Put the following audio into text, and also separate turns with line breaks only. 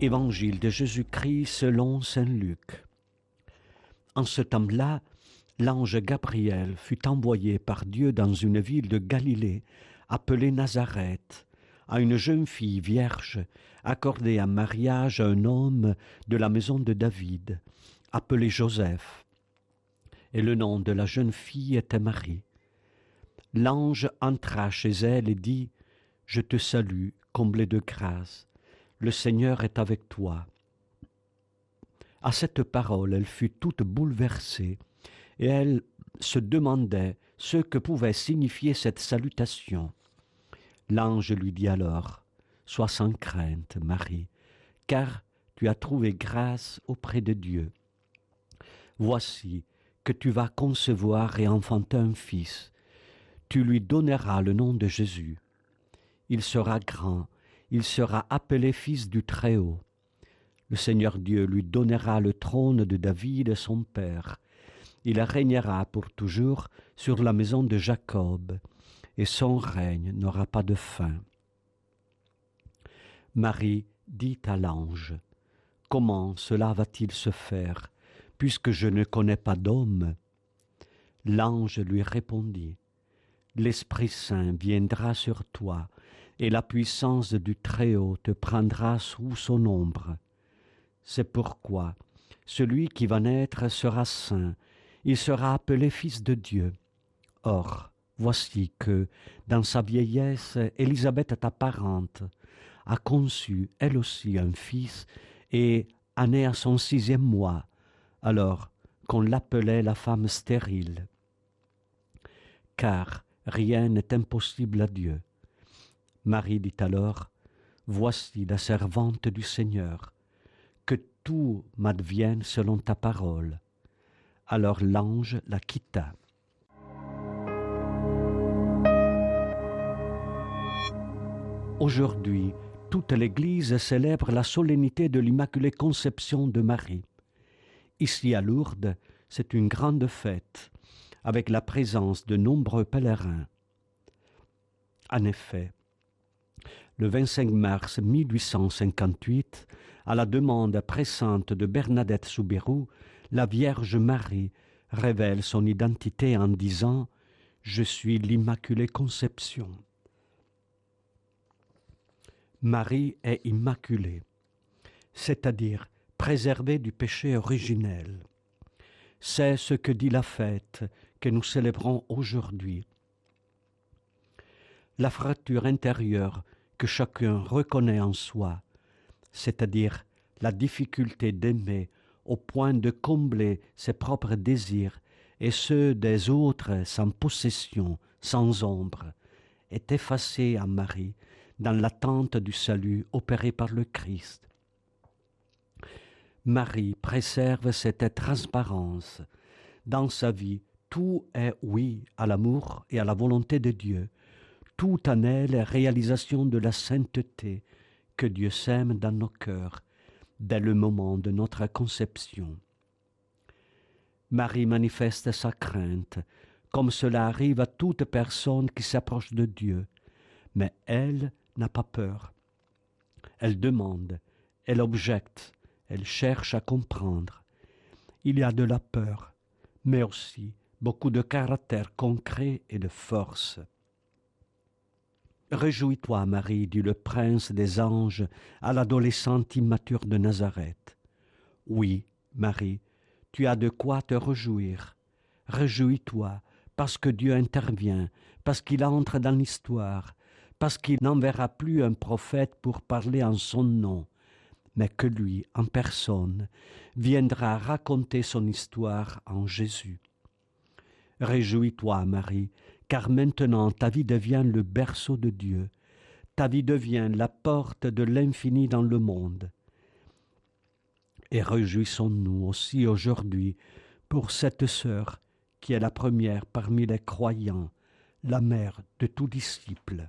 Évangile de Jésus-Christ selon Saint Luc. En ce temps-là, l'ange Gabriel fut envoyé par Dieu dans une ville de Galilée appelée Nazareth, à une jeune fille vierge, accordée en mariage à un homme de la maison de David, appelé Joseph. Et le nom de la jeune fille était Marie. L'ange entra chez elle et dit, Je te salue, comblée de grâce le Seigneur est avec toi. À cette parole, elle fut toute bouleversée, et elle se demandait ce que pouvait signifier cette salutation. L'ange lui dit alors, Sois sans crainte, Marie, car tu as trouvé grâce auprès de Dieu. Voici que tu vas concevoir et enfanter un fils. Tu lui donneras le nom de Jésus. Il sera grand il sera appelé fils du Très-Haut. Le Seigneur Dieu lui donnera le trône de David son père. Il régnera pour toujours sur la maison de Jacob, et son règne n'aura pas de fin. Marie dit à l'ange, Comment cela va-t-il se faire, puisque je ne connais pas d'homme? L'ange lui répondit, L'Esprit Saint viendra sur toi, et la puissance du Très-Haut te prendra sous son ombre. C'est pourquoi celui qui va naître sera saint, il sera appelé Fils de Dieu. Or, voici que, dans sa vieillesse, Élisabeth, ta parente, a conçu elle aussi un fils et a né à son sixième mois, alors qu'on l'appelait la femme stérile. Car rien n'est impossible à Dieu. Marie dit alors, Voici la servante du Seigneur, que tout m'advienne selon ta parole. Alors l'ange la quitta. Aujourd'hui, toute l'Église célèbre la solennité de l'Immaculée Conception de Marie. Ici à Lourdes, c'est une grande fête, avec la présence de nombreux pèlerins. En effet, le 25 mars 1858, à la demande pressante de Bernadette Soubirou, la Vierge Marie révèle son identité en disant Je suis l'Immaculée Conception. Marie est immaculée, c'est-à-dire préservée du péché originel. C'est ce que dit la fête que nous célébrons aujourd'hui. La fracture intérieure que chacun reconnaît en soi, c'est-à-dire la difficulté d'aimer au point de combler ses propres désirs et ceux des autres sans possession, sans ombre, est effacée à Marie dans l'attente du salut opéré par le Christ. Marie préserve cette transparence. Dans sa vie, tout est oui à l'amour et à la volonté de Dieu, tout en elle réalisation de la sainteté que Dieu sème dans nos cœurs dès le moment de notre conception. Marie manifeste sa crainte, comme cela arrive à toute personne qui s'approche de Dieu, mais elle n'a pas peur. Elle demande, elle objecte, elle cherche à comprendre. Il y a de la peur, mais aussi beaucoup de caractère concret et de force. Réjouis-toi, Marie, dit le prince des anges à l'adolescente immature de Nazareth. Oui, Marie, tu as de quoi te réjouir. Réjouis-toi, parce que Dieu intervient, parce qu'il entre dans l'histoire, parce qu'il n'enverra plus un prophète pour parler en son nom, mais que lui, en personne, viendra raconter son histoire en Jésus. Réjouis-toi, Marie, car maintenant ta vie devient le berceau de Dieu, ta vie devient la porte de l'infini dans le monde. Et réjouissons-nous aussi aujourd'hui pour cette sœur qui est la première parmi les croyants, la mère de tout disciple.